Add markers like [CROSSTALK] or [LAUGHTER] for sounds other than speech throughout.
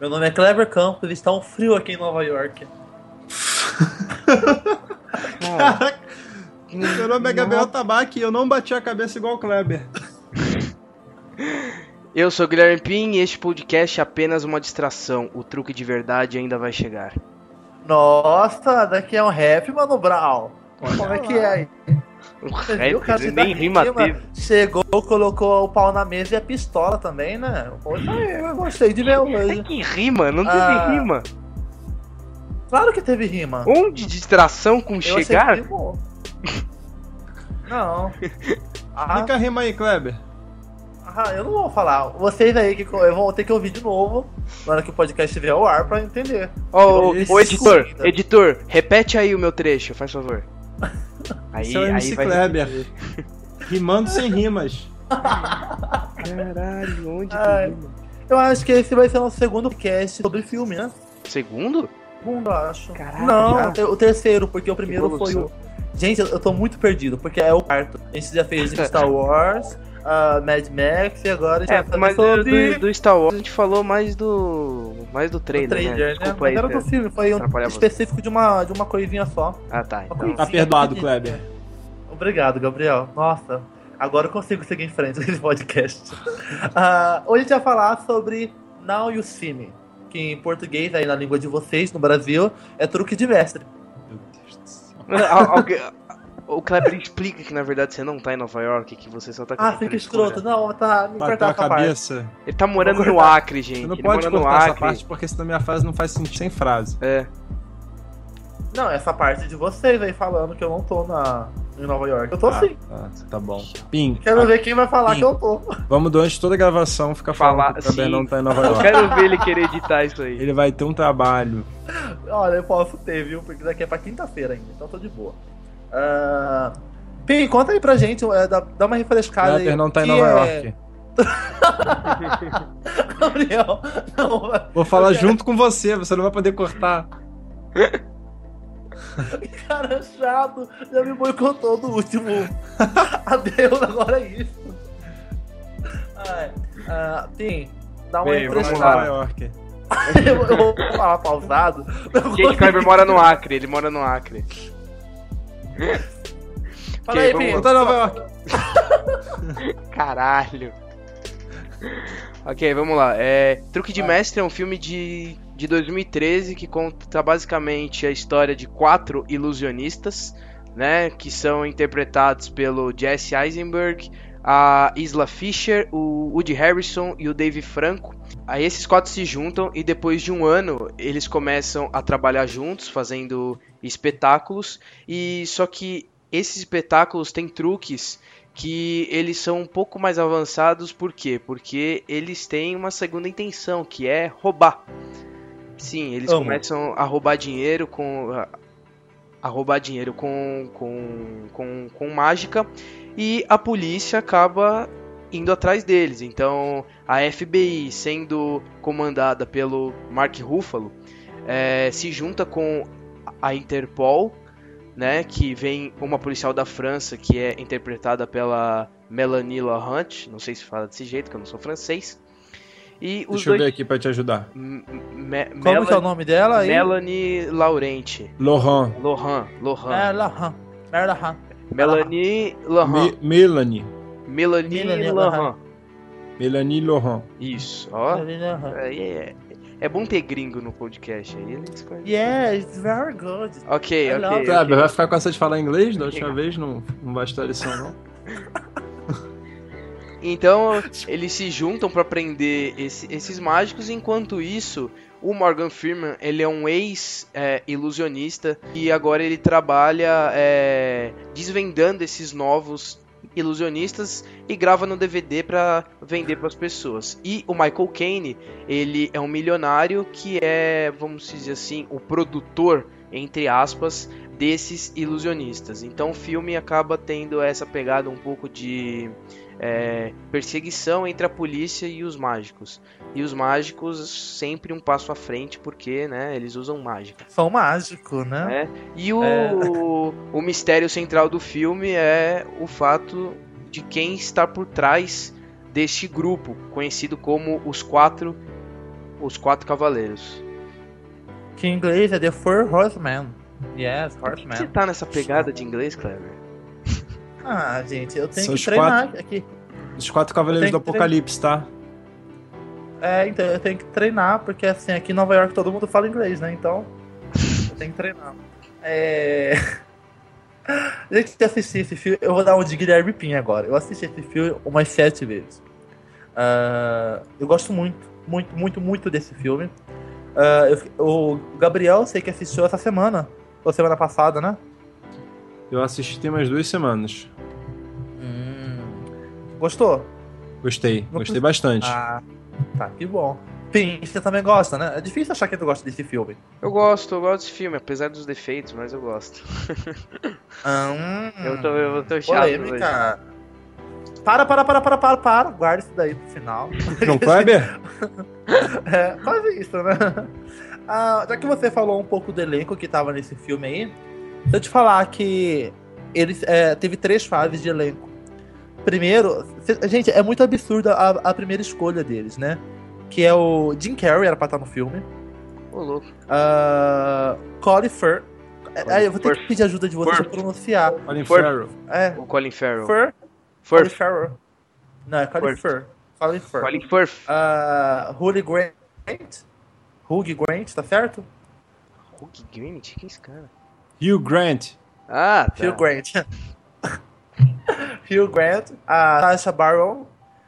Meu nome é Clever Campos e está um frio aqui em Nova York. [LAUGHS] Caraca. Meu nome é Gabriel Tabaque e eu não bati a cabeça igual o Kleber. [LAUGHS] Eu sou Guilherme Pim e este podcast é apenas uma distração. O truque de verdade ainda vai chegar. Nossa, daqui é um rap, Mano Brown. Como é que é aí? Um Você rap, viu, cara, nem da rima teve. Chegou, colocou o pau na mesa e a pistola também, né? Poxa, eu gostei de ver É hoje. que rima, não teve Ah. rima. Claro que teve rima. Onde distração com Eu chegar? [LAUGHS] Não. Ah, Explica a rima aí, Kleber. ah, eu não vou falar. Vocês aí que eu vou ter que ouvir de novo na hora que o podcast estiver ao ar pra entender. Ô, ô, editor, editor, repete aí o meu trecho, faz favor. [LAUGHS] Aí, Esse é o MC aí vai Kleber. [LAUGHS] Rimando sem rimas. Caralho, onde Ai. que rima? Eu acho que esse vai ser o nosso segundo cast sobre filme, né? Segundo? Segundo, eu acho. Caraca, não, o ter- o terceiro, porque o primeiro foi o. Gente, eu, tô muito perdido, porque é o quarto. A gente já fez [LAUGHS] Star Wars, uh, Mad Max e agora a gente É, mas do, sobre do, do Star Wars a gente falou mais do. mais do trailer, trailer, né? né? Desculpa Mas aí. era do Fer. filme, foi um você. específico de uma, de uma coisinha só. Ah, tá. Então. Tá perdoado. Kleber. Obrigado, Gabriel. Nossa, agora eu consigo seguir em frente [LAUGHS] nesse podcast. Ah, hoje a gente vai falar sobre Now You See Me, que em português, aí na língua de vocês, no Brasil, é truque de mestre. Meu Deus do céu. O Kleber explica que na verdade você não tá em Nova York, que você só tá com Ah, fica escroto. Não, tá, me Bateu cortar a parte. cabeça. Ele tá morando no. Acre, gente. Você não Ele pode cortar essa Acre. parte porque senão minha frase não faz sentido sem frase. É. Não, essa parte de vocês aí falando que eu não tô na, em Nova York. Eu tô Ah, sim. tá, tá bom. Pim, Quero ver quem vai falar Sim. que eu tô. vamos durante toda a gravação ficar falando Falar- que o Kleber não tá em Nova Eu York. quero ver ele querer editar isso aí. Ele vai ter um trabalho. Olha, eu posso ter, viu? Porque daqui é pra quinta-feira ainda, então tô de boa. Pim, conta aí pra gente, é, dá, dá uma refrescada aí. Kleber não tá em Nova é- York. [LAUGHS] Gabriel, não, Vou falar junto com você, você não vai poder cortar. [LAUGHS] cara chato, já me boicotou do último. [LAUGHS] Adeus, agora é isso. Ai, ah, Pim, dá uma Bem, vamos Nova lá. refrescada. York. eu, eu vou falar pausado. Gente, Kleber mora no Acre, ele mora no Acre. [LAUGHS] Fala aí, vamos tô em Nova York. [LAUGHS] Caralho. ok, vamos lá. É, Truque de Mestre é um filme de, de 2013 que conta basicamente a história de quatro ilusionistas, né? Que são interpretados pelo Jesse Eisenberg, a Isla Fisher, o Woody Harrison e o Dave Franco. Aí esses quatro se juntam e depois de um ano eles começam a trabalhar juntos, fazendo espetáculos. E só que esses espetáculos têm truques que eles são um pouco mais avançados, por quê? Porque eles têm uma segunda intenção, que é roubar. Sim, eles Amo. começam a roubar dinheiro com a- roubar dinheiro com, com, com, com mágica e a polícia acaba indo atrás deles. Então a FBI, sendo comandada pelo Mark Ruffalo, eh, se junta com a Interpol né, que vem uma policial da França que é interpretada pela Melanie Laurent, não sei se fala desse jeito, que eu não sou francês. E os Deixa eu ver dois aqui pra te ajudar. M- Me- Como que é o nome dela aí? Melanie Laurent, Laurent. Laurent, Laurent. Merla, Melanie Laurent, Me- Melanie. Melanie Melanie Laurent. Melanie Laurent. Isso, ó. Merla. Aí É, é bom ter gringo no podcast aí, eles conhecem. Yeah, it's very good. Ok, ok. love ok. Kleber, vai ficar com essa de falar inglês da última vez? Não, não bastou a lição, não? Então eles se juntam pra prender esse- esses mágicos. Enquanto isso, o Morgan Freeman ele é um ex-ilusionista e agora ele trabalha é, desvendando esses novos ilusionistas e grava no DVD pra vender pras pessoas. E o Michael Caine ele é um milionário que é, vamos dizer assim, o produtor entre aspas desses ilusionistas. Então o filme acaba tendo essa pegada um pouco de é, perseguição entre a polícia e os mágicos. E os mágicos sempre um passo à frente porque, né, eles usam mágica. São mágico, né? né? E o, É. [LAUGHS] o mistério central do filme é o fato de quem está por trás deste grupo, conhecido como os Quatro Os Quatro Cavaleiros. Que em inglês é The Four Horsemen. Yes, que você Horsemen. tá nessa pegada de inglês, Kleber? Ah, gente, eu tenho São que treinar aqui. Os quatro cavaleiros do Apocalipse, tá? É, então eu tenho que treinar, porque assim, aqui em Nova York todo mundo fala inglês, né? Então, eu tenho que treinar. É. [LAUGHS] Gente, que assisti esse filme, eu vou dar um de Guilherme Pin agora. Eu assisti esse filme umas sete vezes. Ah, eu gosto muito, muito, muito, muito desse filme. Ah, eu- o Gabriel, sei que assistiu essa semana, ou semana passada, né? Eu assisti tem umas duas semanas. Hum. Gostou? Gostei, Não gostei bastante. Ah, tá, que bom. Pin, você também gosta, né? É difícil achar que tu gosta desse filme. Eu gosto, eu gosto desse filme, apesar dos defeitos, mas eu gosto. Ah, [LAUGHS] hum. Eu tô, eu tô chato hoje. Para, para, para, para, para, para. Guarda isso daí pro final. [LAUGHS] João Kleber? [LAUGHS] É, quase isso, né? Ah, já que você falou um pouco do elenco que tava nesse filme aí, se eu te falar que eles é, teve três fases de elenco. Primeiro, cê- gente, é muito absurda a, a primeira escolha deles, né? Que é o Jim Carrey, era pra estar no filme. Ô, louco. Uh, Colin Firth. É, eu vou ter que Firth. pedir ajuda de vocês pra pronunciar. Colin Farrell. É, O Colin Farrell. Firth. Colin Firth. Farrell. Não, é Colin Firth. Firth. Colin Firth. Colin Firth. Uh, Hugh Grant. Hugh Grant, tá certo? Hugh Grant? Quem é esse cara? Hugh Grant. Ah, tá. Hugh Grant. [LAUGHS] Hugh Grant, a Tasha Baron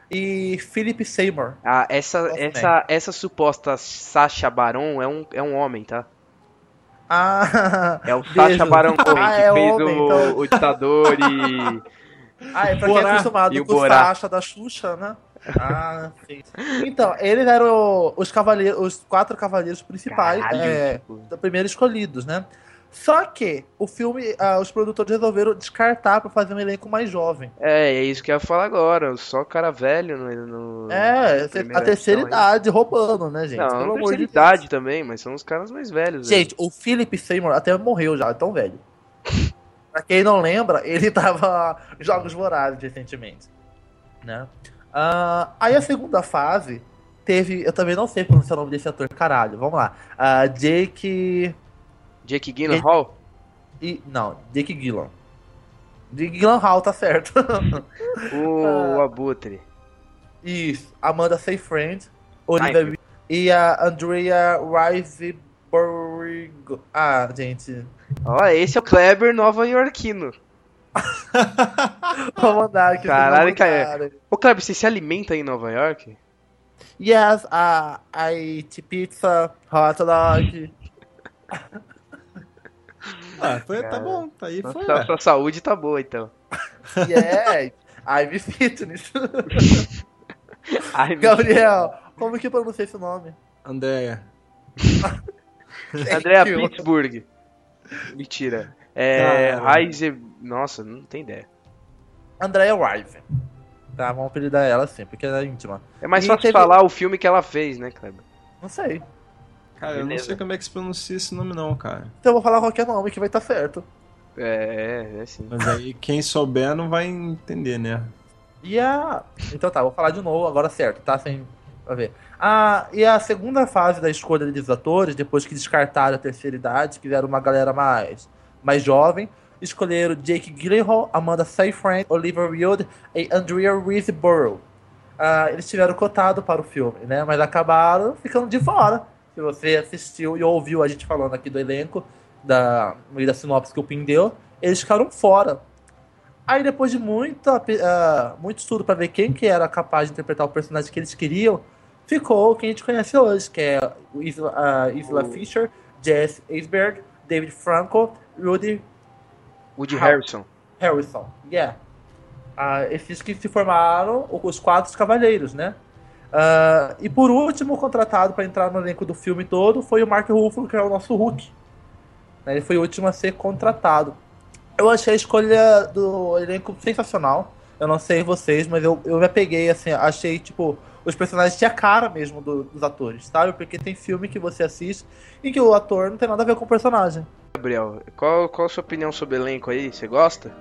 e Philip Seymour. Ah, essa, Gosto essa, essa suposta Sacha Baron é um, é um homem, tá? Ah, [LAUGHS] É o [LAUGHS] beijo. Sacha Baron Cohen, Ah, que é fez homem, o, então. o ditador e... Ah, é pra quem é acostumado E com o. Sacha da Xuxa, né? Ah, sim. Então, eles eram os cavaleiros, os quatro cavaleiros principais Caralho, é, tipo, da primeira escolhidos, né? Só que o filme, ah, os produtores resolveram descartar pra fazer um elenco mais jovem. É, é isso que eu ia falar agora. Só cara velho no. no- É, a terceira edição aí. idade roubando, né, gente? Não, Pelo não amor terceira de idade também, mas são os caras mais velhos. Deus. Gente, o Philip Seymour até morreu já, é tão velho. [LAUGHS] pra quem não lembra, ele tava Jogos Vorazes recentemente, né? Ah, aí a segunda fase teve, eu também não sei pronunciar o nome desse ator, caralho, vamos lá. Ah, Jake... Jake Gyllenhaal? E, não, Jake Gyllenhaal. Jake Gyllenhaal, tá certo. [LAUGHS] O Ah. Abutre. Isso, Amanda Seyfried, Olivia e a Andrea Riseborough. Ah, gente. Ó, esse é o Kleber Nova Yorkino. [LAUGHS] Vou mandar aqui. Caralho, vão mandar. Ô, Kleber, você se alimenta em Nova York? Yes, uh, I eat pizza, hot dog. [LAUGHS] Ah, foi, tá bom, tá aí, foi. Sua, ué. sua saúde tá boa, então. [LAUGHS] Yeah, I'm fitness. Meu Gabriel, como que pronuncia esse nome? Andréia. [LAUGHS] You. Pittsburgh. Mentira. É. Heiser. Nossa, não tem ideia. Andrea Rive. Tá, vamos apelidar ela assim, porque ela é íntima. É mais E fácil teve- falar o filme que ela fez, né, Kleber? Não sei. Cara, eu não Beleza. sei como é que se pronuncia esse nome não, cara. Então eu vou falar qualquer nome que vai estar certo. É, é, é sim. Mas aí quem souber não vai entender, né? E a. Então tá, vou falar de novo, agora certo, tá? Sem. Pra ver. Ah, e a segunda fase da escolha dos atores, depois que descartaram a terceira idade, quiseram uma galera mais, mais jovem, escolheram Jake Gyllenhaal, Amanda Seyfried, Olivia Wilde e Andrea Riseborough. Ah, eles tiveram cotado para o filme, né? Mas acabaram ficando de fora. Se você assistiu e ouviu a gente falando aqui do elenco, da, da sinopse que o Pin deu, eles ficaram fora. Aí depois de muita, ah, muito estudo para ver quem que era capaz de interpretar o personagem que eles queriam, ficou quem a gente conhece hoje, que é Isla, ah, Isla O- Fisher, Jesse Eisberg, David Franco, Rudy Woody Harrison. Harrison. Yeah. Ah, esses que se formaram os quatro cavaleiros, né? Ah, e por último, contratado para entrar no elenco do filme todo foi o Mark Ruffalo, que é o nosso Hulk. Né, Ele foi o último a ser contratado. Eu achei a escolha do elenco sensacional. Eu não sei vocês, mas eu, eu me apeguei, assim, achei, tipo, os personagens tinham a cara mesmo do- dos atores, sabe? Porque tem filme que você assiste em que o ator não tem nada a ver com o personagem. Gabriel, qual, qual a sua opinião sobre o elenco aí? Você gosta?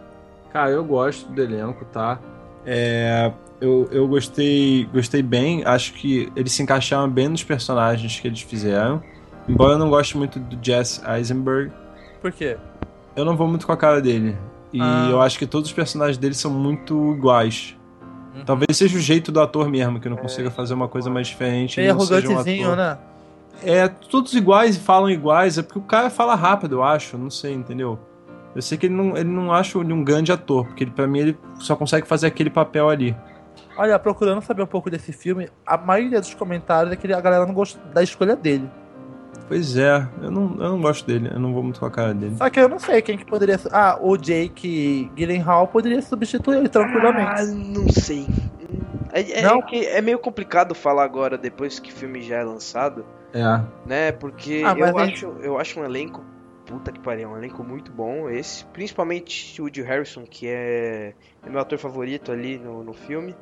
Cara, eu gosto do elenco, tá? É, eu, eu gostei, gostei bem. Acho que eles se encaixaram bem nos personagens que eles fizeram. Embora eu não goste muito do Jesse Eisenberg, Por quê? eu não vou muito com a cara dele. E Ah. eu acho que todos os personagens dele são muito iguais. Uhum. Talvez seja o jeito do ator mesmo, que não consiga fazer uma coisa mais diferente. e um arrogantezinho, ator. né? É, todos iguais e falam iguais. É porque o cara fala rápido, eu acho. Não sei, entendeu? Eu sei que ele não, ele não acha ele um grande ator, porque ele, pra mim ele só consegue fazer aquele papel ali. Olha, procurando saber um pouco desse filme, a maioria dos comentários é que a galera não gosta da escolha dele. Pois é, eu não, eu não gosto dele, eu não vou muito com a cara dele. Só que eu não sei quem que poderia. Ah, o Jake Gyllenhaal poderia substituir ele Ah, tranquilamente. não sei. É, é- Não? é que é meio complicado falar agora, depois que o filme já é lançado, É. né? Porque Ah, mas eu, acho, eu acho um elenco. Puta que pariu, um elenco muito bom. Esse, principalmente o Woody Harrison, que é, é meu ator favorito ali no, no filme.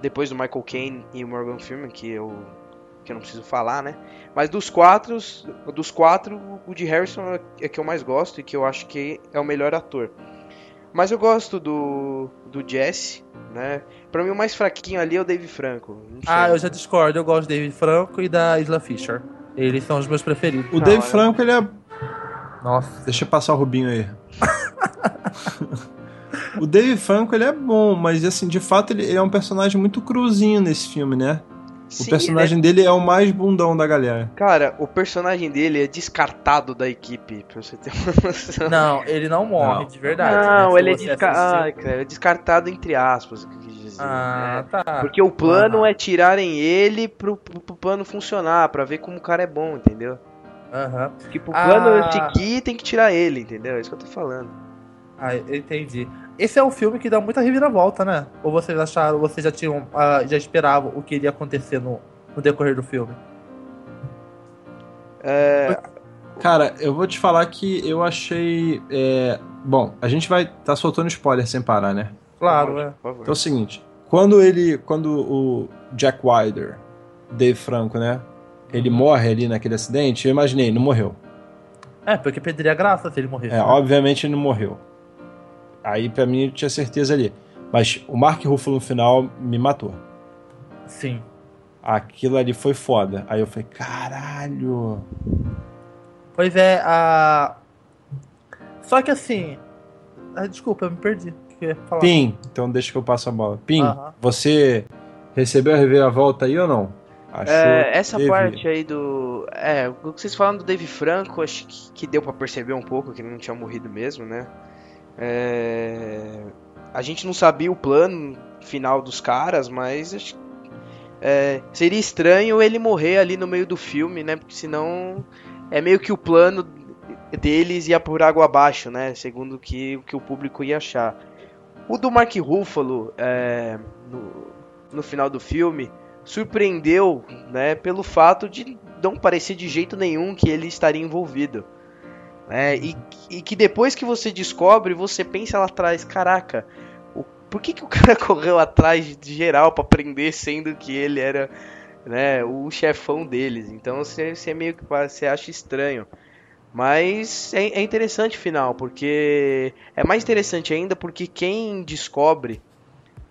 Depois do Michael Caine e o Morgan Freeman, que eu, que eu não preciso falar, né? Mas dos quatro, dos quatro, o Woody Harrison é, é que eu mais gosto e que eu acho que é o melhor ator. Mas eu gosto do, do Jesse, né? Pra mim o mais fraquinho ali é o Dave Franco. Ah, eu já discordo. Eu gosto do David Franco e da Isla Fisher. Eles são os meus preferidos. O Não, Dave é- Franco, ele é. Nossa. Deixa eu passar o Rubinho aí. o Dave Franco, ele é bom, mas assim, de fato, ele, ele é um personagem muito cruzinho nesse filme, né? Sim, o personagem dele é o mais bundão da galera. Cara, o personagem dele é descartado da equipe, pra você ter uma noção. Não, ele não morre, Não. de verdade. Não, né? Ele é desca... Ai, cara, é descartado entre aspas, o que eu quis dizer. Ah, né? tá. Porque o plano Aham. é tirarem ele pro, pro, pro plano funcionar, pra ver como o cara é bom, entendeu? Aham. Que pro plano Ah. seguir tem que tirar ele, entendeu? É isso que eu tô falando. Ah, eu entendi. Esse é um filme que dá muita reviravolta, né? Ou vocês acharam, vocês já tinham, ah, já esperavam o que iria acontecer no, no decorrer do filme? É, Cara, eu vou te falar que eu achei. é, Bom, a gente vai tá soltando spoiler sem parar, né? Claro, é. favor. Então é o seguinte: quando ele. Quando o Jack Wilder, Dave Franco, né? Ele morre ali naquele acidente, eu imaginei, não morreu. É, porque perderia a graça se ele morresse. É, né? obviamente ele não morreu. Aí pra mim eu tinha certeza ali. Mas o Mark Ruffalo no final me matou. Sim. Aquilo ali foi foda. Aí eu falei, caralho. Pois é, a. Só que assim. Ah, desculpa, eu me perdi. Eu? Pim, então deixa que eu passo a bola. Pim, Aham. você recebeu a reviravolta aí ou não? Achou É, essa parte aí do. É, o que vocês falaram do Dave Franco, acho que, que deu pra perceber um pouco que ele não tinha morrido mesmo, né? É, a gente não sabia o plano final dos caras, mas acho que, é, seria estranho ele morrer ali no meio do filme, né? Porque senão é meio que o plano deles ia por água abaixo, né? Segundo o que, o que o público ia achar. O do Mark Ruffalo, é, no, no final do filme, surpreendeu, né, pelo fato de não parecer de jeito nenhum que ele estaria envolvido. né, e, e que depois que você descobre, você pensa lá atrás, caraca, o, por que, que o [LAUGHS] cara correu atrás de geral pra prender, sendo que ele era né, o chefão deles? Então você, você meio que você acha estranho. Mas é, é interessante o final, porque é mais interessante ainda porque quem descobre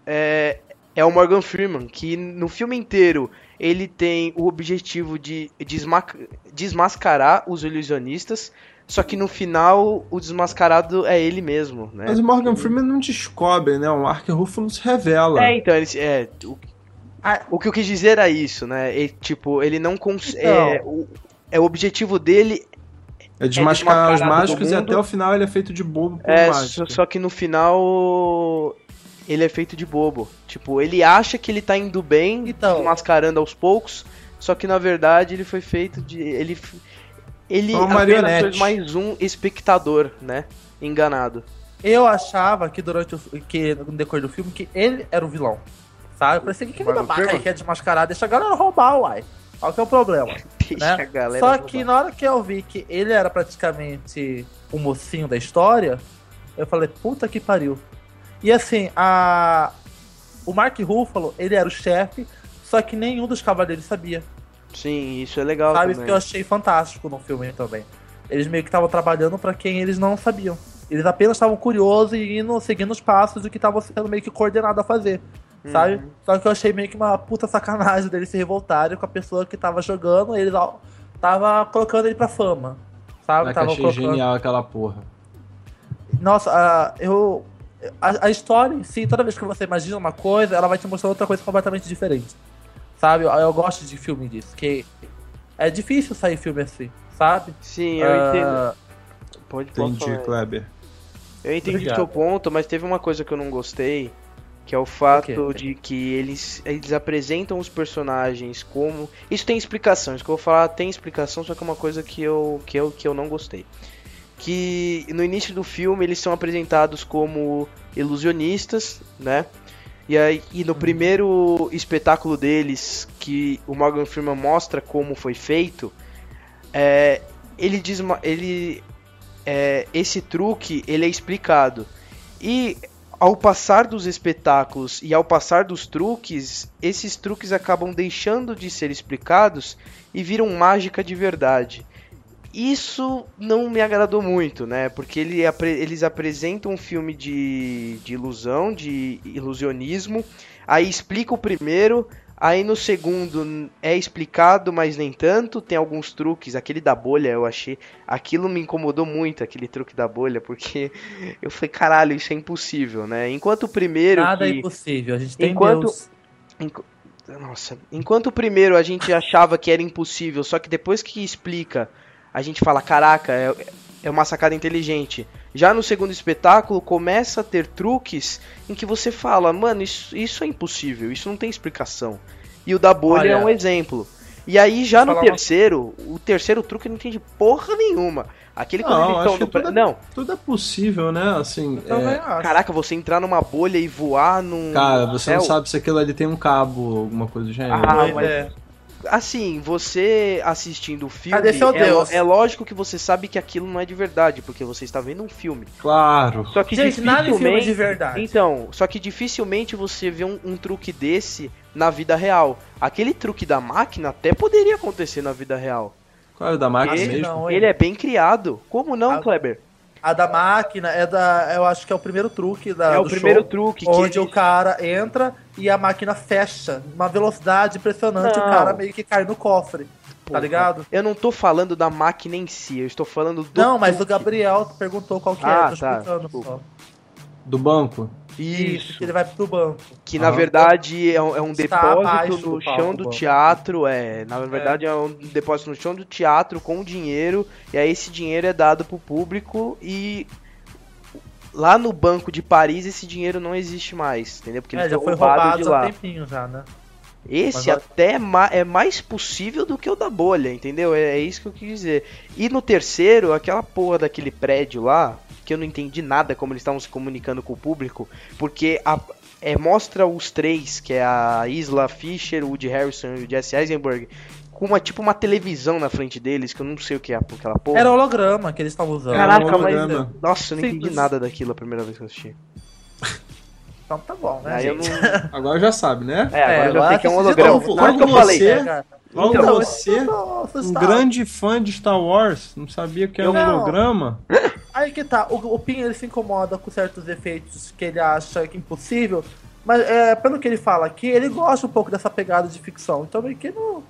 é, é o Morgan Freeman, que no filme inteiro ele tem o objetivo de desma desmascarar os ilusionistas, só que no final o desmascarado é ele mesmo, né? Mas o Morgan Freeman não descobre, né? O Mark Ruffalo se revela. É, então, ele, é, o, Ah. o que eu quis dizer era isso, né? E, tipo, ele não consegue. Então. É, o, é, o objetivo dele É desmascarar os desmascarado mágicos e até o final ele é feito de bobo por É, mágica. só, só que no final ele é feito de bobo. Tipo, ele acha que ele tá indo bem, Então. mascarando aos poucos, só que na verdade ele foi feito de. Ele. Ele É uma apenas marionete. foi mais um espectador, né? Enganado. Eu achava que durante o que no decorrer do filme que ele era o vilão. Sabe? Parecia que aquele Morgan babaca aí quer desmascarar, deixa a galera roubar, uai. Qual que é o problema? [LAUGHS] Deixa Né? a galera. Só roubar. que na hora que eu vi que ele era praticamente o mocinho da história, eu falei, puta que pariu. E assim, a... o Mark Ruffalo, ele era o chefe, só que nenhum dos cavaleiros sabia. Sim, isso é legal. Sabe? Isso também. que eu achei fantástico no filme também. Eles meio que estavam trabalhando pra quem eles não sabiam. Eles apenas estavam curiosos e indo, seguindo os passos do que estavam sendo meio que coordenado a fazer. Sabe? Uhum. Só que eu achei meio que uma puta sacanagem deles se revoltarem com a pessoa que tava jogando, eles ó, tava colocando ele pra fama. Sabe? Caraca, Tava achei colocando... genial aquela porra. Nossa, a- eu. A, a história em si, toda vez que você imagina uma coisa, ela vai te mostrar outra coisa completamente diferente. Sabe? Eu, eu gosto de filme disso, que é difícil sair filme assim, sabe? Sim, eu Ah, entendo. Pode, pode Entendi, falar. Kleber. Eu entendi o seu ponto, mas teve uma coisa que eu não gostei, que é o fato de que eles, eles apresentam os personagens como. Isso tem explicação, isso que eu vou falar tem explicação, só que é uma coisa que eu, que eu, que eu não gostei. Que no início do filme eles são apresentados como ilusionistas, né? E, aí, e no primeiro espetáculo deles, que o Morgan Freeman mostra como foi feito, é, ele diz ele é, esse truque ele é explicado e ao passar dos espetáculos e ao passar dos truques esses truques acabam deixando de ser explicados e viram mágica de verdade isso não me agradou muito, né? Porque ele, eles apresentam um filme de, de ilusão, de ilusionismo, aí explica o primeiro, aí no segundo é explicado, mas nem tanto, tem alguns truques, aquele da bolha eu achei, aquilo me incomodou muito, aquele truque da bolha, porque [LAUGHS] eu falei, caralho, isso é impossível, né? Enquanto o primeiro Nada é que... impossível, a gente tem Enquanto- Deus. Enqu- Nossa, enquanto o primeiro a gente achava que era impossível, só que depois que explica, a gente fala, caraca, é, é uma sacada inteligente. Já no segundo espetáculo começa a ter truques em que você fala, mano, isso, isso é impossível, isso não tem explicação. E o da bolha Olha, é um exemplo. E aí já no falar uma- terceiro, o terceiro truque não entende porra nenhuma. Aquele quando Não, acho pré- tudo é- Não, Tudo é possível, né? Assim, é, acho. caraca, você entrar numa bolha e voar num. cara, você não sabe se aquilo ali tem um cabo, alguma coisa do gênero. Ah, Pois mas- é. Assim, você assistindo o filme, Cadê seu é, Deus? é lógico que você sabe que aquilo não é de verdade, porque você está vendo um filme. Claro. Só que Gente, nada em filme é dificilmente. de verdade. Então, só que dificilmente você vê um, um truque desse na vida real. Aquele truque da máquina até poderia acontecer na vida real. Qual é o da máquina Ele mesmo? não? Ele é bem criado. Como não, Ah, Kleber? A da máquina é da. Eu acho que é o primeiro truque da. É o do primeiro show, truque que Onde ele- o cara entra e a máquina fecha. Uma velocidade impressionante, Não. o cara meio que cai no cofre. Porra. Tá ligado? Eu não tô falando da máquina em si, eu estou falando do. Não, mas o. Gabriel perguntou qual que Ah, é, tô tá, explicando. Do banco? Isso, que ele vai pro banco. Que na Aham. verdade é um, é um depósito no do chão do teatro, é. Na verdade é. um depósito no chão do teatro com dinheiro, e aí esse dinheiro é dado pro público e lá no banco de Paris esse dinheiro não existe mais, entendeu? Porque É, eles já foi roubado roubado de há lá. tempinho já, né? Esse Mas até é ma- é mais possível do que o da bolha, entendeu? É, é isso que eu quis dizer. E no terceiro, aquela porra daquele prédio lá, que eu não entendi nada como eles estavam se comunicando com o público, porque a- é, mostra os três, que é a Isla Fisher, o Woody Harrison e o Jesse Eisenberg, com uma tipo uma televisão na frente deles, que eu não sei o que é aquela porra. Era holograma que eles estavam usando. Caraca, mas. Nossa, eu não entendi nada daquilo a primeira vez que eu assisti. Então tá bom, né? Aí eu não. [LAUGHS] Agora já sabe, né? É, agora eu já sei que é um holograma. Por isso que eu logo falei. você- É, cara. Logo Então, você, nossa, um grande fã de Star Wars, não sabia que era um holograma? [LAUGHS] Aí que tá, o, o Pin ele se incomoda com certos efeitos que ele acha que é impossível, mas é, pelo que ele fala aqui, ele gosta um pouco dessa pegada de ficção. Então meio que não.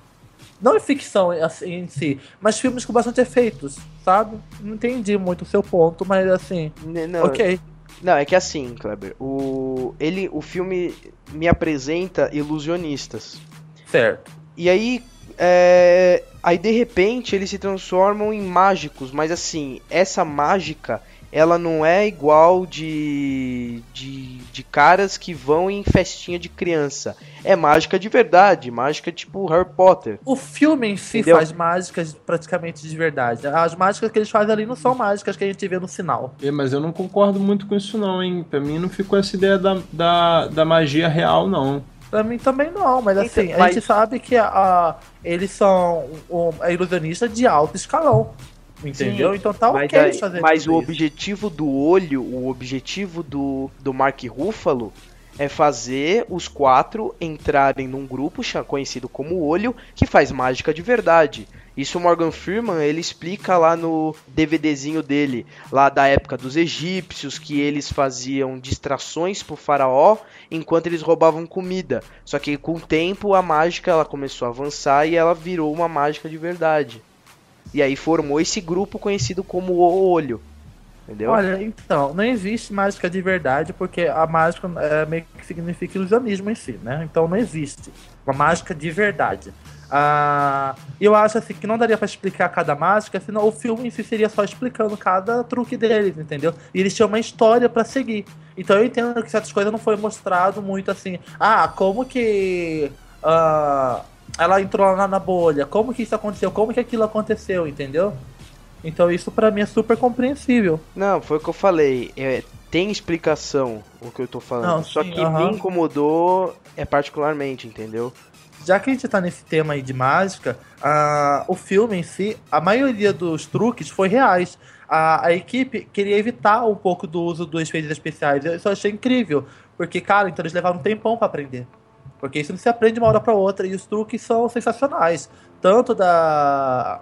Não em ficção assim, em si, mas filmes com bastante efeitos, sabe? Não entendi muito o seu ponto, mas assim, Não, ok. Não, é que assim, Kleber, o ele o filme me apresenta ilusionistas. Certo. E aí é, aí de repente eles se transformam em mágicos, mas assim, essa mágica ela não é igual de, de de caras que vão em festinha de criança. É mágica de verdade, mágica tipo Harry Potter. O filme em si Entendeu? faz mágicas praticamente de verdade. As mágicas que eles fazem ali não são mágicas que a gente vê no sinal. É, mas eu não concordo muito com isso não, hein? Pra mim não ficou essa ideia da, da, da magia real, não. Pra mim também não, mas Então, assim, a mas- gente sabe que a, a- eles são um, é ilusionista de alto escalão. Entendeu? então tá Mas, ok aí- fazer mas o isso. objetivo do olho, o objetivo do, do Mark Ruffalo é fazer os quatro entrarem num grupo conhecido como Olho, que faz mágica de verdade. Isso o Morgan Freeman, ele explica lá no DVDzinho dele, lá da época dos egípcios, que eles faziam distrações pro faraó enquanto eles roubavam comida. Só que com o tempo a mágica ela começou a avançar e ela virou uma mágica de verdade. E aí formou esse grupo conhecido como o Olho. Entendeu? Olha, então, não existe mágica de verdade, porque a mágica é, meio que significa ilusionismo em si, né? Então não existe uma mágica de verdade. Ah, eu acho assim que não daria para explicar cada mágica, senão o filme em si seria só explicando cada truque deles, entendeu? E eles tinham uma história para seguir. Então eu entendo que certas coisas não foi mostrado muito assim. Ah, como que ah, ela entrou lá na bolha? Como que isso aconteceu? Como que aquilo aconteceu, entendeu? Então isso para mim é super compreensível. Não, foi o que eu falei. É, tem explicação o que eu tô falando. Não, Só sim, que me incomodou é particularmente, entendeu? Já que a gente tá nesse tema aí de mágica, ah, o filme em si, a maioria dos truques foi reais. A, a equipe queria evitar um pouco do uso dos efeitos especiais. Eu só achei incrível. Porque, cara, então eles levaram um tempão pra aprender. Porque isso não se aprende de uma hora pra outra. E os truques são sensacionais. Tanto da.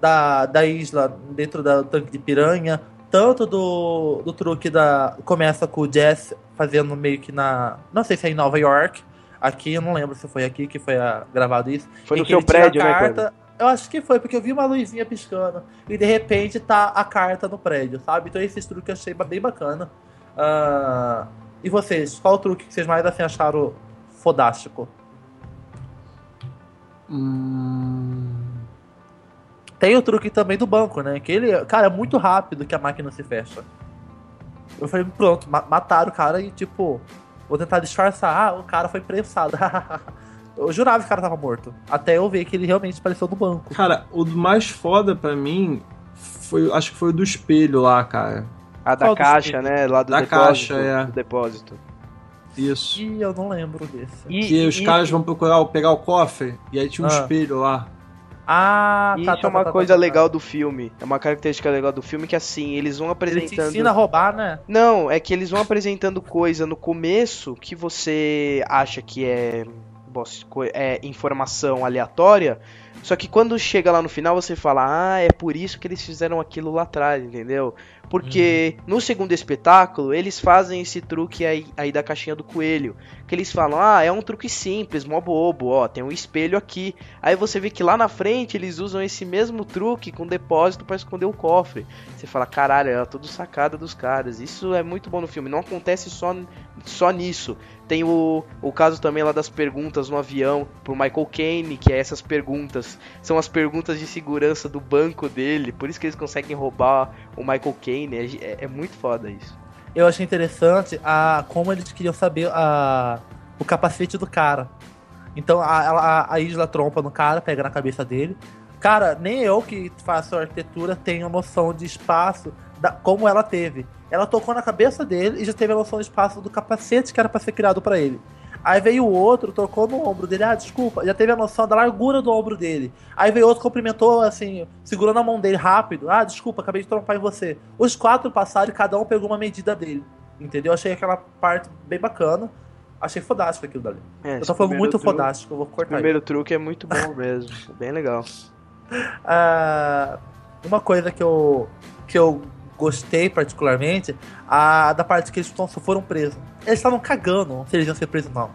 Da, da isla dentro da- do tanque de piranha. Tanto do, do truque da. Começa com o Jess fazendo meio que na. Não sei se é em Nova York. Aqui, eu não lembro se foi aqui que foi ah, gravado isso. Foi no seu prédio, a né, carta? Eu acho que foi, porque eu vi uma luzinha piscando e de repente tá a carta no prédio, sabe? Então esses truques eu achei bem bacana. Ah, e vocês, qual o truque que vocês mais assim, acharam fodástico? Hum... Tem o truque também do banco, né? Que ele, cara, é muito rápido que a máquina se fecha. Eu falei, pronto, ma- mataram o cara e tipo, vou tentar disfarçar. Ah, o cara foi prensado. [LAUGHS] eu jurava que o cara tava morto. Até eu ver que ele realmente apareceu no banco. Cara, o mais foda pra mim foi, acho que foi o do espelho lá, cara. A da Qual caixa, né? Lá do Da depósito. caixa, é. Do depósito. Isso. E eu não lembro desse. E, que os e- caras vão procurar o- pegar o cofre e aí tinha um Ah. espelho lá. Ah, e tá, isso tá, é uma tá, tá, coisa tá, tá. legal do filme. É uma característica legal do filme que assim, eles vão Ele apresentando. ensina a roubar, né? Não, é que eles vão apresentando coisa no começo que você acha que é, é informação aleatória. Só que quando chega lá no final você fala, ah, é por isso que eles fizeram aquilo lá atrás, entendeu? Porque no segundo espetáculo eles fazem esse truque aí, aí da caixinha do coelho. Que eles falam, ah, é um truque simples, mó bobo, ó, tem um espelho aqui. Aí você vê que lá na frente eles usam esse mesmo truque com depósito pra esconder o cofre. Você fala, caralho, é tudo sacada dos caras. Isso é muito bom no filme. Não acontece só, só nisso. Tem o, o caso também lá das perguntas no avião pro Michael Caine, que é essas perguntas. São as perguntas de segurança do banco dele. Por isso que eles conseguem roubar o Michael Caine. É, é- é muito foda isso. Eu achei interessante a, como eles queriam saber a, o capacete do cara. Então a, ela- a Isla trompa no cara, pega na cabeça dele. Cara, nem eu que faço arquitetura tenho noção de espaço da- como ela teve. Ela tocou na cabeça dele e já teve a noção de espaço do capacete que era pra ser criado pra ele. Aí veio o outro, tocou no ombro dele, ah, desculpa, já teve a noção da largura do ombro dele. Aí veio outro, cumprimentou, assim, segurando a mão dele rápido, ah, desculpa, acabei de trompar em você. Os quatro passaram e cada um pegou uma medida dele, entendeu? Achei aquela parte bem bacana, achei fodástico aquilo dali. É, Eu tô falando muito truque- fodástico, eu vou O cortar isso. primeiro truque é muito bom [LAUGHS] mesmo. bem legal. Ah, uma coisa que eu, que eu gostei particularmente, a da parte que eles só foram presos. Eles estavam cagando se eles iam ser presos não.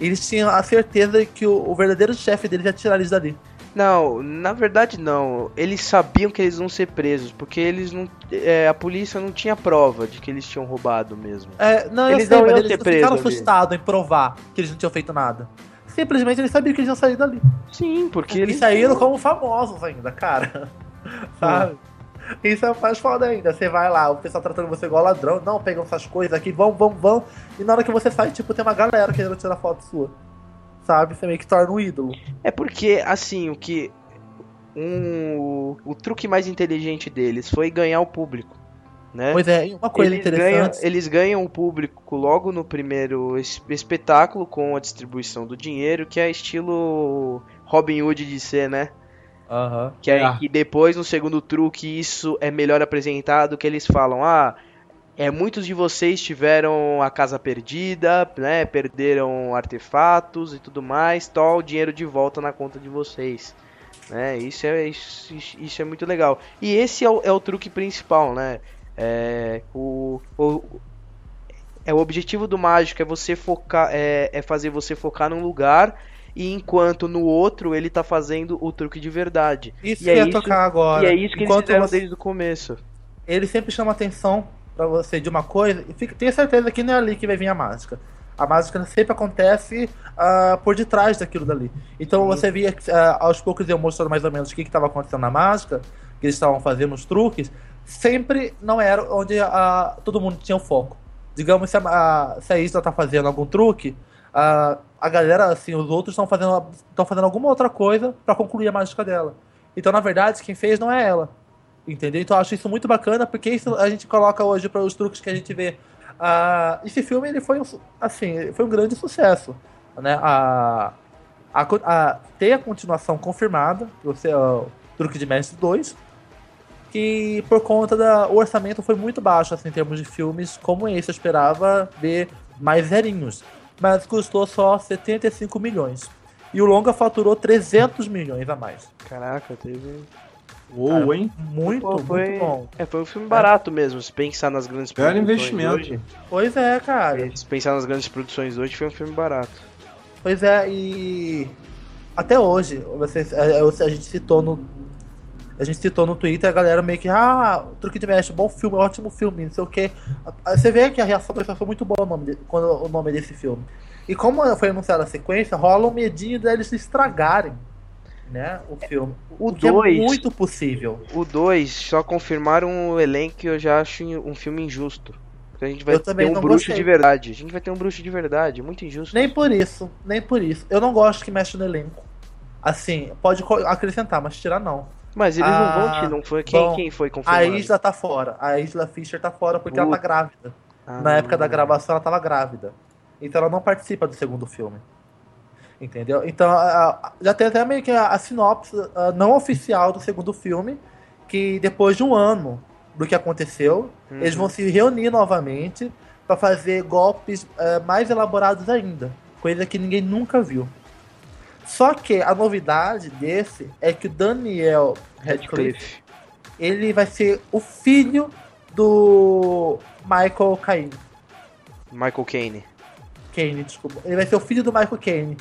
Eles tinham a certeza que o, o verdadeiro chefe deles ia tirar eles dali. Não, na verdade não. Eles sabiam que eles iam ser presos, porque eles não. é, a polícia não tinha prova de que eles tinham roubado mesmo. É, não, Eles sei, não iam eles ser não ficaram assustados em provar que eles não tinham feito nada. Simplesmente eles sabiam que eles iam sair dali. Sim, porque E eles. saíram como famosos ainda, cara. [LAUGHS] Sabe? Isso é mais foda ainda. Você vai lá, o pessoal tratando você igual ladrão. Não, pegam essas coisas aqui, vão, vão, vão. E na hora que você sai, tipo, tem uma galera querendo tirar foto sua. Sabe? Você meio que torna um ídolo. É porque, assim, o que. Um, o truque mais inteligente deles foi ganhar o público. Né? Pois é, uma coisa eles ganham, interessante. eles ganham o público logo no primeiro es- espetáculo com a distribuição do dinheiro, que é estilo Robin Hood de ser, né? Aham. Que, aí, É. que depois, no segundo truque, isso é melhor apresentado, que eles falam, ah, é, muitos de vocês tiveram a casa perdida, né, perderam artefatos e tudo mais, tó, o dinheiro de volta na conta de vocês. Né? Isso, é, isso, isso é muito legal. E esse é o, é o truque principal, né? É, o, o, é o objetivo do mágico é você focar, é, é fazer você focar num lugar e enquanto no outro ele tá fazendo o truque de verdade. Isso e é ia isso, tocar agora. E é isso que Enquanto eles fizeram você- desde o começo. ele sempre chama atenção pra você de uma coisa e fica, tenha certeza que não é ali que vai vir a mágica. A mágica sempre acontece ah, por detrás daquilo dali. Então Sim. você via que ah, aos poucos eu mostrando mais ou menos o que estava acontecendo na mágica, que eles estavam fazendo os truques, sempre não era onde ah, todo mundo tinha o foco. Digamos, se a, a, se a Isla tá fazendo algum truque, ah, a galera, assim, os outros estão fazendo, estão fazendo alguma outra coisa para concluir a mágica dela. Então, na verdade, quem fez não é ela. Entendeu? Então eu acho isso muito bacana, porque isso a gente coloca hoje para os truques que a gente vê. Esse filme ele foi um, assim, foi um grande sucesso. Né? A, a, a, tem a continuação confirmada, você, o Truque de Mestre 2, que por conta da. O orçamento foi muito baixo assim, em termos de filmes, como esse. Eu esperava ver mais zerinhos. Mas custou só 75 milhões. E o Longa faturou 300 milhões a mais. Caraca, teve. Uou, hein? Muito, Pô, foi, muito bom. É, foi um filme barato mesmo, se pensar nas grandes Belo produções investimento. hoje. Pois é, cara. Se pensar nas grandes produções hoje, foi um filme barato. Pois é, e até hoje, vocês, a, a- a gente citou no. A gente citou no Twitter a galera meio que, ah, Truque de Mestre, bom filme, ótimo filme, não sei o quê. Você vê que a reação das pessoas foi muito boa o nome de- quando o nome desse filme. E como foi anunciada a sequência, rola um medinho deles estragarem, né, o filme. O é dois- muito possível. O 2, só confirmaram o elenco que eu já acho um filme injusto. Porque a gente vai Eu ter um bruxo gostei. de verdade. A gente vai ter um bruxo de verdade, muito injusto. Nem por isso, nem por isso. Eu não gosto que mexe no elenco. Assim, pode acrescentar, mas tirar não. Mas eles Ah, não vão te, não foi quem, bom, quem foi A confirmado? Isla tá fora. A Isla Fisher tá fora porque ela tá Puta. grávida. Ah, Na época da gravação ela tava grávida. Então ela não participa do segundo filme. Entendeu? Então a- a- já tem até meio que a, a sinopse a não oficial do segundo filme, que depois de um ano do que aconteceu, Uhum. eles vão se reunir novamente para fazer golpes eh, mais elaborados ainda, coisa que ninguém nunca viu. Só que a novidade desse é que o Daniel Radcliffe ele vai ser o filho do Michael Caine. Michael Caine. Caine, desculpa. Ele vai ser o filho do Michael Caine.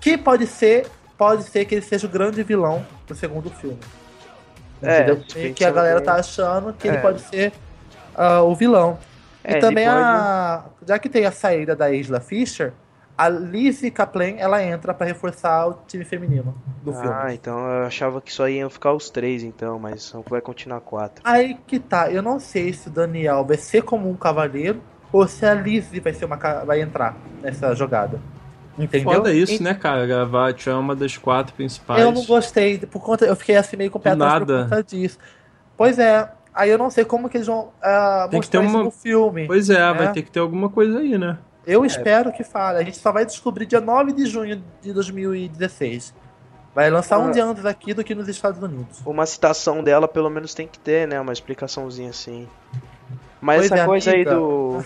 Que pode ser, pode ser que ele seja o grande vilão do segundo filme. É, E que a galera tá achando que É. ele pode ser ah, o vilão. É, e também pode- a. Já que tem a saída da Isla Fisher, a Lizzie Kaplan ela entra pra reforçar o time feminino do filme. Ah, então eu achava que só iam ficar os três, então, mas só vai continuar quatro. Aí que tá, eu não sei se o Daniel vai ser como um cavaleiro ou se a Lizzie vai ser uma vai entrar nessa jogada. Entendeu? Foda isso, E- né, cara? Gravar é uma das quatro principais. Eu não gostei, por conta, eu fiquei assim meio com o pé Do atrás por conta disso. Pois é, aí eu não sei como que eles vão ah, Tem que mostrar ter isso uma- no filme. Pois é, É. vai ter que ter alguma coisa aí, né? Eu espero que fale. A gente só vai descobrir dia 9 de junho de 2016. Vai lançar um Ah. dia antes aqui do que nos Estados Unidos. Uma citação dela, pelo menos, tem que ter, né? Uma explicaçãozinha assim. Mas Pois essa é, coisa amiga. aí do.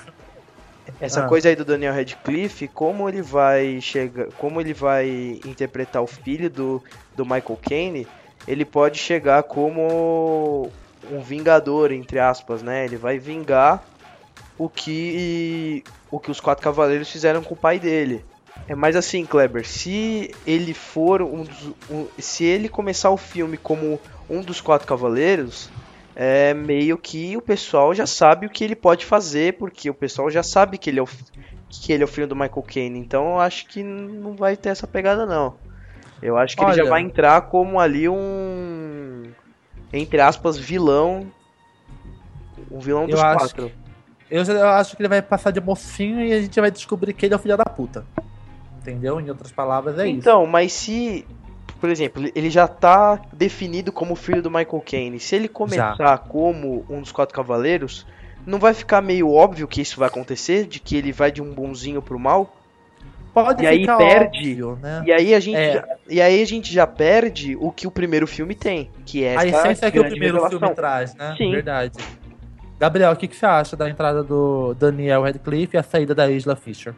Essa Ah. coisa aí do Daniel Radcliffe, como ele vai chegar. Como ele vai interpretar o filho do, do Michael Caine, ele pode chegar como um vingador, entre aspas, né? Ele vai vingar o que o que os quatro cavaleiros fizeram com o pai dele. É mais assim, Kleber, se ele for um dos, um- se ele começar o filme como um dos quatro cavaleiros, é meio que o pessoal já sabe o que ele pode fazer, porque o pessoal já sabe que ele é o, que ele é o filho do Michael Caine. Então eu acho que não vai ter essa pegada não. Eu acho que ele já Olha- vai entrar como ali um entre aspas vilão, um vilão dos quatro. Eu, já- eu acho que ele vai passar de mocinho e a gente vai descobrir que ele é o filho da puta. Entendeu? Em outras palavras, é isso. Então, mas se, por exemplo, ele já tá definido como filho do Michael Caine, se ele começar como um dos quatro cavaleiros, não vai ficar meio óbvio que isso vai acontecer, de que ele vai de um bonzinho pro mal? Pode e aí ficar perde. óbvio, né? E aí a gente, É. já, e aí a gente já perde o que o primeiro filme tem, que é A essa essência que o primeiro revelação. filme traz, né? Sim. Verdade. Gabriel, o que, que você acha da entrada do Daniel Radcliffe e a saída da Isla Fisher?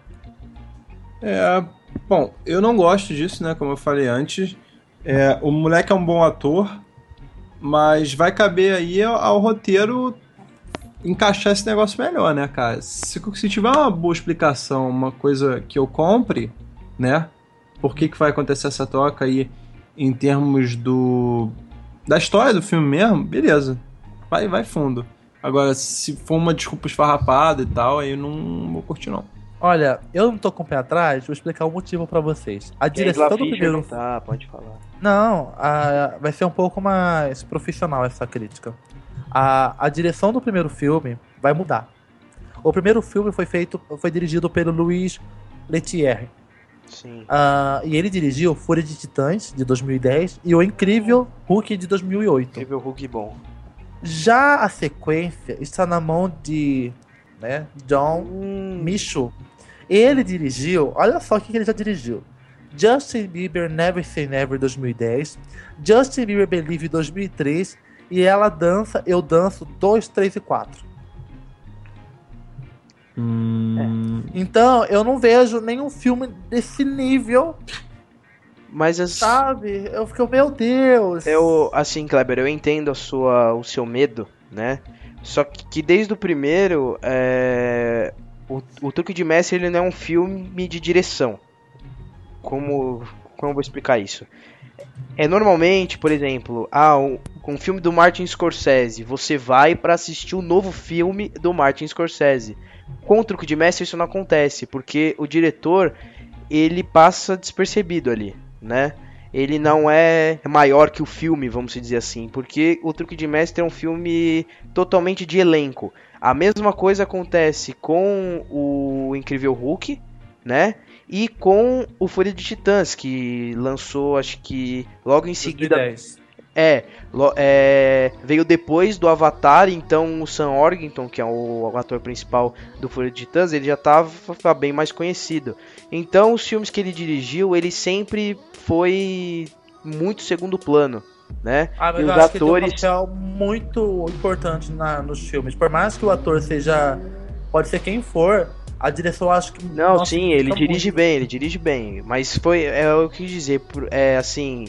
É, bom, eu não gosto disso, né? Como eu falei antes. É, o moleque é um bom ator, mas vai caber aí ao, ao roteiro encaixar esse negócio melhor, né, cara? Se, se tiver uma boa explicação, uma coisa que eu compre, né? Por que, que vai acontecer essa troca aí em termos do. da história do filme mesmo, beleza. Vai, vai fundo. Agora, se for uma desculpa esfarrapada e tal, aí eu não vou curtir, não. Olha, eu não tô com o pé atrás, vou explicar o motivo pra vocês. A direção do primeiro. Tá, pode falar. Não, a- vai ser um pouco mais profissional essa crítica. A, a direção do primeiro filme vai mudar. O primeiro filme foi feito, foi dirigido pelo Luiz Letier. Sim. Ah, e ele dirigiu Fúria de Titãs, de 2010, e O Incrível Hulk, de 2008. Incrível Hulk bom. Já a sequência está na mão de né, John Hum, Micho. Ele dirigiu, olha só o que ele já dirigiu. Justin Bieber Never Say Never 2010, Justin Bieber Believe 2003 e Ela Dança, Eu Danço 2, 3 e 4. Hum, Então eu não vejo nenhum filme desse nível, Mas as, sabe? Eu fico, meu Deus. eu, assim, Kleber, eu entendo a sua, o seu medo, né? Só que, que desde o primeiro, é, o, o Truque de Mestre ele não é um filme de direção. Como, como eu vou explicar isso? É normalmente, por exemplo, ah, um, um filme do Martin Scorsese, você vai pra assistir o novo filme do Martin Scorsese. Com o Truque de Mestre isso não acontece, porque o diretor ele passa despercebido ali, né? Ele não é maior que o filme, vamos dizer assim, porque o Truque de Mestre é um filme totalmente de elenco. A mesma coisa acontece com o Incrível Hulk, né? E com o Fúria de Titãs, que lançou, acho que logo em seguida 2010. É, é, veio depois do Avatar, então o Sam Orgington, que é o, o ator principal do Fúria de Titãs, ele já estava bem mais conhecido. Então os filmes que ele dirigiu, ele sempre foi muito segundo plano, né? Ah, mas E os acho que um atores- papel muito importante na, nos filmes. Por mais que o ator seja. Pode ser quem for, a direção eu acho que. Não, nossa, sim, ele dirige muito. bem, ele dirige bem, mas foi, é o que eu quis dizer, é assim,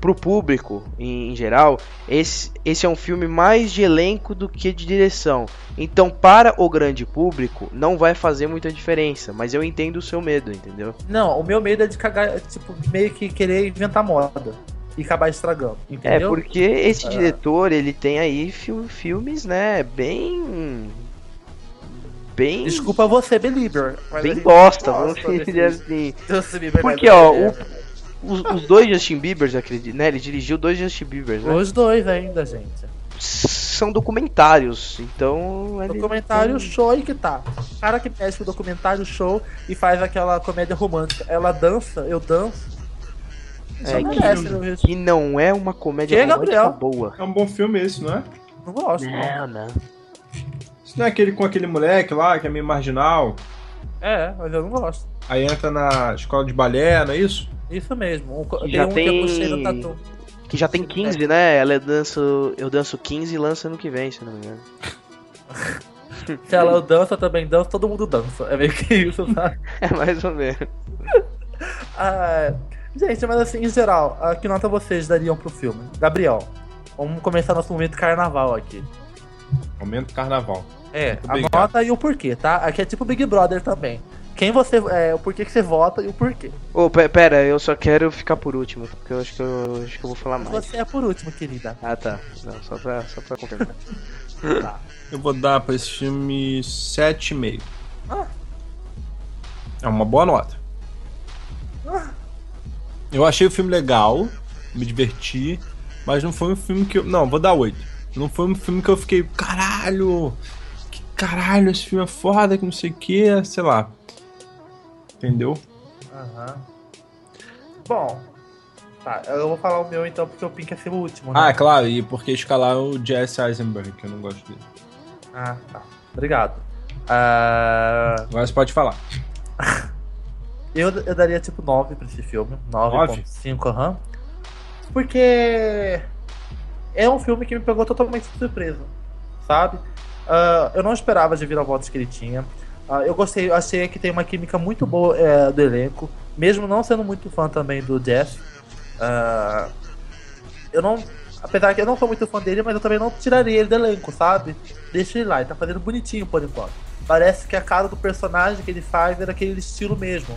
pro público em, em geral, esse, esse é um filme mais de elenco do que de direção. Então, para o grande público, não vai fazer muita diferença, mas eu entendo o seu medo, entendeu? Não, o meu medo é de cagar, tipo, meio que querer inventar moda e acabar estragando. É, Entendeu? porque esse É. diretor, ele tem aí fil- filmes, né, bem... Bem... Desculpa você, Belieber. Bem bosta, gosta vamos dizer assim. [LAUGHS] Bieber, Porque, né, ó, Belieber. Os, os dois Justin Biebers, acredito, né? Ele dirigiu dois Justin Biebers, né? Os dois ainda, gente. São documentários, então... ele Documentário tem- show aí que tá. O cara que mexe com documentário show e faz aquela comédia romântica. Ela dança, eu danço. É, Só que- merece, não vejo. Que não é uma comédia Que, Gabriel? boa. é um bom filme esse, não é? Não gosto. Não, não. Isso não é aquele com aquele moleque lá, que é meio marginal, É, mas eu não gosto. aí entra na escola de balé, não é isso? Isso mesmo. Um, Que tem já um que eu tem- puxei no tatu. Que já tem 15, né? Ela é danço, eu danço 15 e lança ano que vem, se eu não me engano. [LAUGHS] Se ela dança, também dança, todo mundo dança. É meio que isso, sabe? [LAUGHS] É mais ou menos. [LAUGHS] Ah, gente, mas assim, em geral, ah, que nota vocês dariam pro filme? Gabriel, vamos começar nosso momento carnaval aqui. Momento carnaval. É, a nota e o porquê, tá? Aqui é tipo Big Brother também. Quem você. É, o porquê que você vota e o porquê. Ô, pe- pera, eu só quero ficar por último, porque eu acho que eu, acho que eu vou falar mais. Você é por último, querida. Ah, tá. Não, só pra, só pra confirmar. [LAUGHS] Eu vou dar pra esse filme 7,5. Ah. É uma boa nota. Eu achei o filme legal, me diverti, mas não foi um filme que eu. Não, vou dar 8. Não foi um filme que eu fiquei, caralho! Que caralho, esse filme é foda, que não sei o que, sei lá. Entendeu? Aham. Bom. Tá, eu vou falar o meu então, porque o Pink é ser o último, né? Ah, é claro, e porque escalaram o Jesse Eisenberg, que eu não gosto dele. Ah, tá. Obrigado. Ah, Agora você pode falar. [LAUGHS] eu, eu daria tipo 9 pra esse filme. Nove? 9.5, aham. Porque é um filme que me pegou totalmente de surpresa, sabe? Ah, eu não esperava de viravoltas que ele tinha. Ah, eu gostei, achei que tem uma química muito boa é, do elenco, mesmo não sendo muito fã também do Jeff. Uh, eu não. Apesar que eu não sou muito fã dele, mas eu também não tiraria ele do elenco, sabe? Deixa ele lá, ele tá fazendo bonitinho por enquanto. Parece que a cara do personagem que ele faz é daquele estilo mesmo.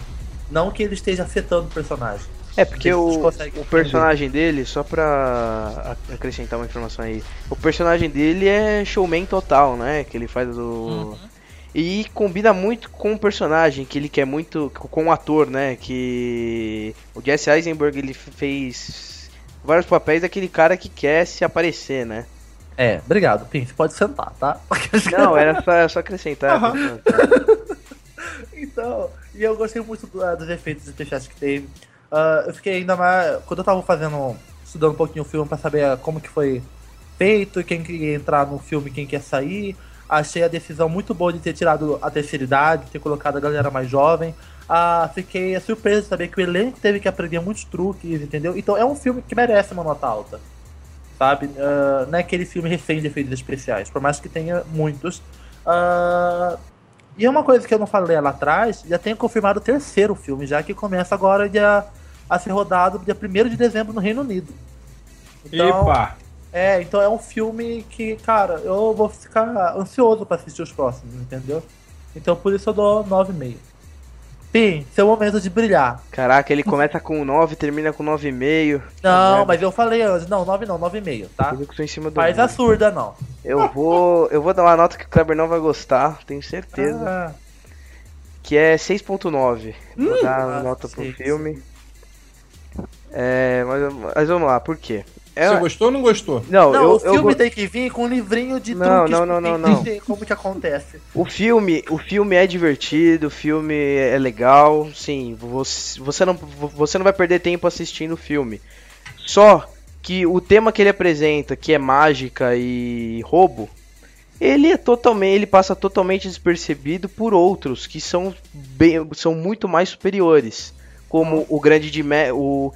Não que ele esteja afetando o personagem. É, porque o, o personagem dele, só pra acrescentar uma informação aí, o personagem dele é showman total, né? Que ele faz do. Uhum. E combina muito com o personagem, que ele quer muito. com o ator, né? Que. O Jesse Eisenberg ele fez vários papéis daquele cara que quer se aparecer, né? É, obrigado, Pim. Você pode sentar, tá? [LAUGHS] Não, era só, só acrescentar. Uhum. então, e eu gostei muito do, dos efeitos especiais que teve. Uh, eu fiquei ainda mais. Quando eu tava fazendo. estudando um pouquinho o filme pra saber como que foi feito, quem queria entrar no filme quem quer sair. Achei a decisão muito boa de ter tirado a terceira idade, ter colocado a galera mais jovem. Uh, fiquei surpreso de saber que o elenco teve que aprender muitos truques, entendeu? Então é um filme que merece uma nota alta. Sabe? Uh, não é aquele filme refém de efeitos especiais, por mais que tenha muitos. Uh, e é uma coisa que eu não falei lá atrás, já tenho confirmado o terceiro filme, já que começa agora dia a ser rodado dia 1 de dezembro no Reino Unido. Então, Epa! É, então é um filme que, cara, eu vou ficar ansioso para assistir os próximos, entendeu? Então por isso eu dou 9,5. Pim, seu momento de brilhar. Caraca, ele começa com 9 termina com 9,5. Não, mas eu falei antes. Não, 9 não, 9,5, tá? Eu tô em cima do Faz a surda, não. Eu vou. Eu vou dar uma nota que o Kleber não vai gostar, tenho certeza. Ah. Que é 6.9. Hum, vou dar uma nota pro filme. É, mas, mas vamos lá, por quê? É, Você gostou ou não gostou? Não, não eu, o filme eu... tem que vir com um livrinho de não, truques. Não, não, não, não. Como que acontece. O filme, o filme é divertido, o filme é legal, sim. Você, você, não, você não vai perder tempo assistindo o filme. Só que o tema que ele apresenta, que é mágica e roubo, ele é totalmente, ele passa totalmente despercebido por outros que são bem, são muito mais superiores, como o grande de o,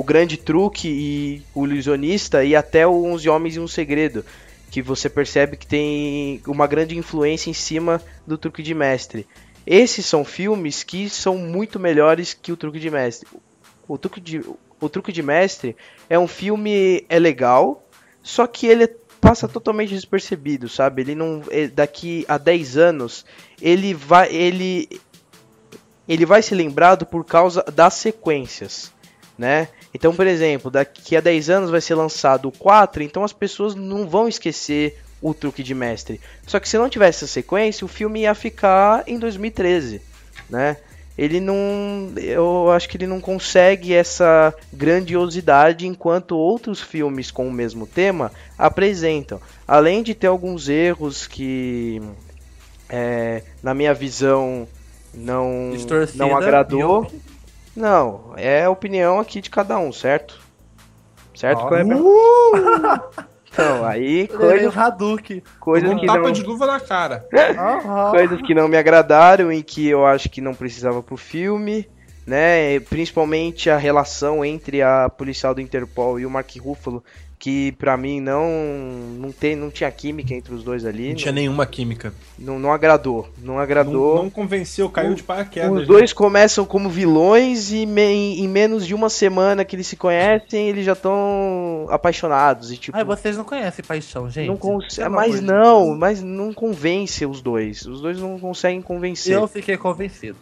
o grande truque e o ilusionista e até o 11 homens e um segredo, que você percebe que tem uma grande influência em cima do truque de mestre. Esses são filmes que são muito melhores que o truque de mestre. O truque de, o truque de mestre é um filme é legal, só que ele passa totalmente despercebido, sabe? Ele não daqui a 10 anos ele vai ele ele vai ser lembrado por causa das sequências, né? Então, por exemplo, daqui a 10 anos vai ser lançado o 4, então as pessoas não vão esquecer o truque de mestre. Só que se não tivesse essa sequência, o filme ia ficar em 2013, né? Ele não, eu acho que ele não consegue essa grandiosidade enquanto outros filmes com o mesmo tema apresentam. Além de ter alguns erros que, é, na minha visão, não, não agradou. Não, é a opinião aqui de cada um, certo? Certo, Kleber? Uh! Então, aí coisas. Hadouken. Coisas um que tapa não... de luva na cara. [LAUGHS] coisas que não me agradaram e que eu acho que não precisava pro filme, né? Principalmente a relação entre a policial do Interpol e o Mark Ruffalo, que para mim não não, tem, não tinha química entre os dois ali. Não, não tinha nenhuma química. Não, não agradou. Não agradou. Não, não convenceu, caiu o, de paraquedas. Os né? dois começam como vilões e me, em menos de uma semana que eles se conhecem, eles já estão apaixonados. E, tipo, Ai, vocês não conhecem paixão, gente. Não mas não, mas não convence os dois. Os dois não conseguem convencer. Eu fiquei convencido.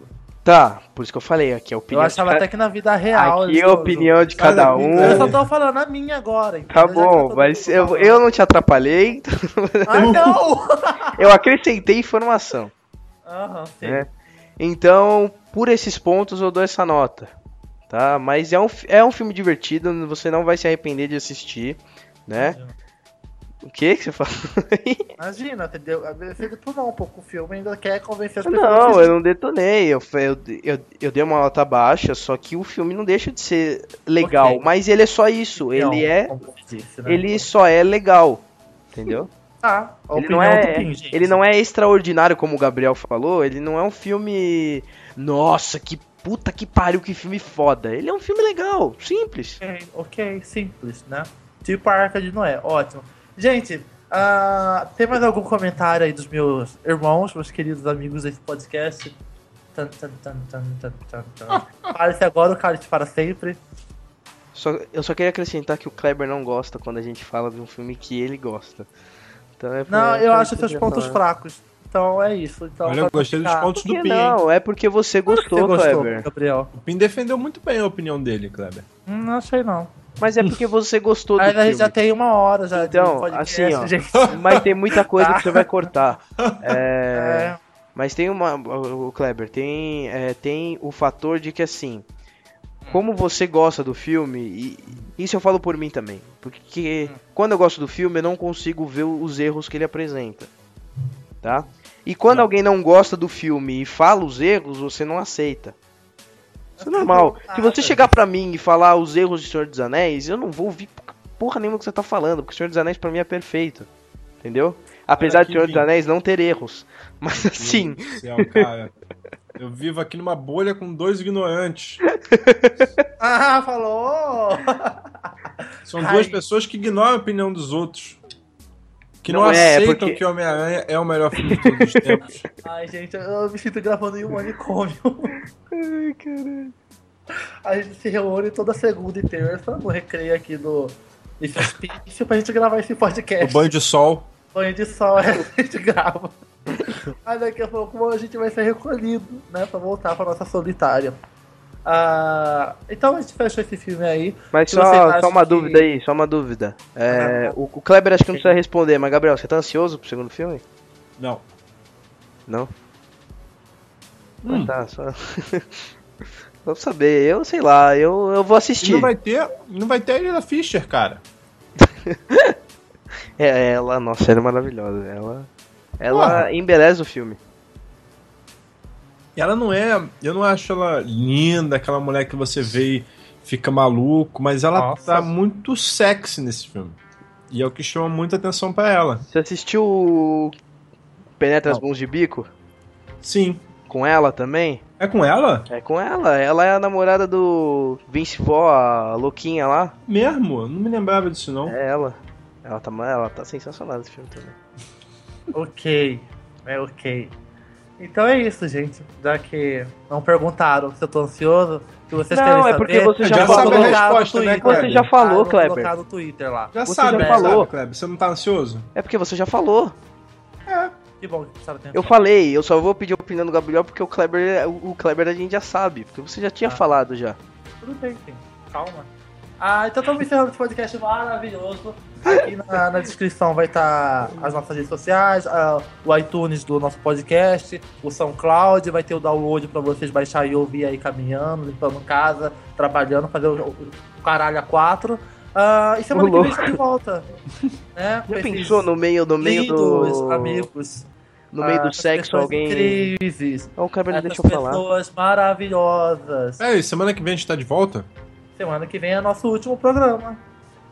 Tá, por isso que eu falei aqui, a opinião. Eu achava até que na vida real. Aqui é a opinião de cada um. Eu só tô falando a minha agora. Tá bom, mas eu, eu não te atrapalhei. Ah, não! [LAUGHS] eu acrescentei informação. Aham, sim. Né? Então, por esses pontos eu dou essa nota. Tá? Mas é um, é um filme divertido, você não vai se arrepender de assistir, né? O que que você falou [LAUGHS] Imagina, entendeu? Você detonou um pouco o filme ainda quer convencer as pessoas. Não, eu não detonei. Eu, eu, eu, eu, dei uma nota baixa, só que o filme não deixa de ser legal. Okay. Mas ele é só isso. Ele é. Disse, né? Ele só é legal. Entendeu? Ah, ele não é, ele não é extraordinário como o Gabriel falou, ele não é um filme, nossa, que puta que pariu, que filme foda. Ele é um filme legal, simples. Ok, okay simples, né? Tipo a Arca de Noé, ótimo. Gente, uh, tem mais algum comentário aí dos meus irmãos, meus queridos amigos desse podcast? Tan, tan, tan, tan, tan, tan, tan. [LAUGHS] Cálice agora, para sempre. Só, eu só queria acrescentar que o Kleber não gosta quando a gente fala de um filme que ele gosta. Então é Não, eu acho seus pontos falar. fracos. Então é isso. Então, Olha, eu gostei dos ficar- pontos Por do Pim. não? É porque você gostou, você gostou, Kleber. Gabriel. O Pim defendeu muito bem a opinião dele, Kleber. Hum, não achei não. Mas é porque você gostou do Mas filme. já tem uma hora já Então, assim, ó. Mas tem muita coisa que você vai cortar. [LAUGHS] É, É, Mas tem uma. O Kleber, tem, é, tem o fator de que assim. Como você gosta do filme, e isso eu falo por mim também. Porque quando eu gosto do filme, eu não consigo ver os erros que ele apresenta. Tá? E quando alguém não gosta do filme e fala os erros, você não aceita. Isso é normal. Se você chegar pra mim e falar os erros de Senhor dos Anéis, eu não vou ouvir porra nenhuma que você tá falando, porque Senhor dos Anéis pra mim é perfeito. Entendeu? Apesar de Senhor dos. Anéis não ter erros. [LAUGHS] Mas assim, céu, cara. Eu vivo aqui numa bolha com dois ignorantes. [LAUGHS] Ah, falou! São Ai. duas pessoas que ignoram a opinião dos outros. Que não, Não é, aceitam porque- que Homem-Aranha é o melhor filme de todos os tempos. [LAUGHS] Ai, gente, eu me sinto gravando em um manicômio. Ai, caralho. A gente se reúne toda segunda e terça no recreio aqui do desse hospício pra gente gravar esse O podcast. banho de sol. Banho de sol, é, [LAUGHS] a gente grava. Aí daqui a pouco a gente vai ser recolhido, né? Pra voltar pra nossa solitária. Ah, então a gente fechou esse filme aí. Mas só, só uma que- dúvida aí, só uma dúvida. É, Ah, o, o Kleber acho que não precisa responder, mas Gabriel, você tá ansioso pro segundo filme? Não. Não? Hum. Ah, tá, só. [LAUGHS] Vou saber, eu sei lá, eu, eu vou E assistir. não vai ter, não vai ter a Helena Fischer, cara. [LAUGHS] É, ela, nossa, ela é maravilhosa. Ela, ela Porra. embeleza o filme. E ela não é. Eu não acho ela linda, aquela mulher que você vê e fica maluco, mas ela Nossa. tá muito sexy nesse filme. E é o que chama muita atenção pra ela. Você assistiu o Penetra as. Mãos de Bico? Sim. Com ela também? É com ela? É com ela. Ela é a namorada do Vince Vó, a louquinha lá. Mesmo? Não me lembrava disso, não. É ela. Ela tá, ela tá sensacional nesse filme também. Ok, é ok. Então é isso, gente. Já que não perguntaram se eu tô ansioso, se vocês Não, querem é saber, porque você já Já falou. sabe a resposta, né, Twitter. Kleber? Você já falou, Ah, Kleber. no Twitter lá. Já Você sabe, já já falou. sabe, Kleber. Você não tá ansioso? É porque você já falou. Que bom que prestaram atenção. Eu falei, eu só vou pedir a opinião do Gabriel porque o Kleber, o o Kleber a gente já sabe. Porque você já tinha Ah. falado já. Tudo bem, sim. Calma. Ah, então estamos encerrando esse podcast maravilhoso. Aqui na, na descrição vai estar as nossas redes sociais, ah, o iTunes do nosso podcast, o SoundCloud, vai ter o download para vocês baixar e ouvir aí caminhando, limpando casa, trabalhando, fazer o, o, caralho a quatro. Ah, e semana que vem está de volta. né, [LAUGHS] Já pensou no meio, no meio lindos do. amigos. No meio ah, do sexo, alguém. Incríveis. Oh, o Essas deixa eu falar. pessoas maravilhosas. É, e semana que vem a gente tá de volta? Semana que vem é nosso último programa.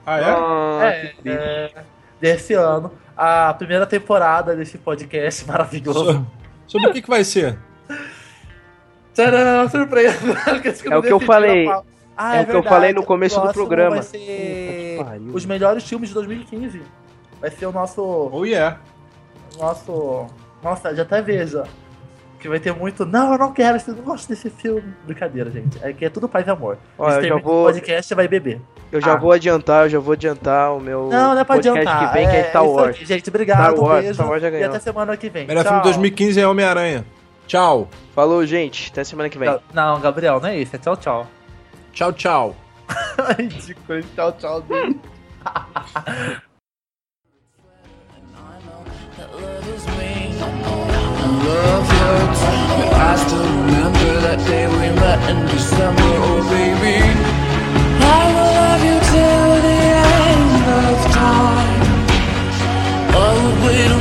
Ah, é? Ah, é, é, desse ano. A primeira temporada desse podcast [LAUGHS] maravilhoso. So- sobre o que, que vai ser? Tcharam, surpresa! [LAUGHS] É o que eu falei. Ah, É o que eu falei no começo do programa. Vai ser Puta os melhores filmes de 2015. Vai ser o nosso. Oh, yeah. nosso. Nossa, já até vejo. Que vai ter muito. Não, eu não quero, eu não gosto desse filme. Brincadeira, gente. É que é tudo paz e amor. Ó, eu já vou- o podcast vai beber. Eu já Ah. vou adiantar, eu já vou adiantar o meu Não, não é pra podcast adiantar. que vem, que é Star isso Wars. aqui, gente, obrigado. Star Wars, beijo. Star Wars já e ganhou. até semana que vem. Melhor Tchau. filme de 2015 é Homem-Aranha. Tchau. Falou, gente. Até semana que vem. Não, Gabriel, não é isso. É tchau, tchau. Tchau, tchau. [LAUGHS] Ridículo tchau, tchau dele. [LAUGHS] love your touch. I still remember that day we met in December, oh baby. I will love you till the end of time. Oh, wait.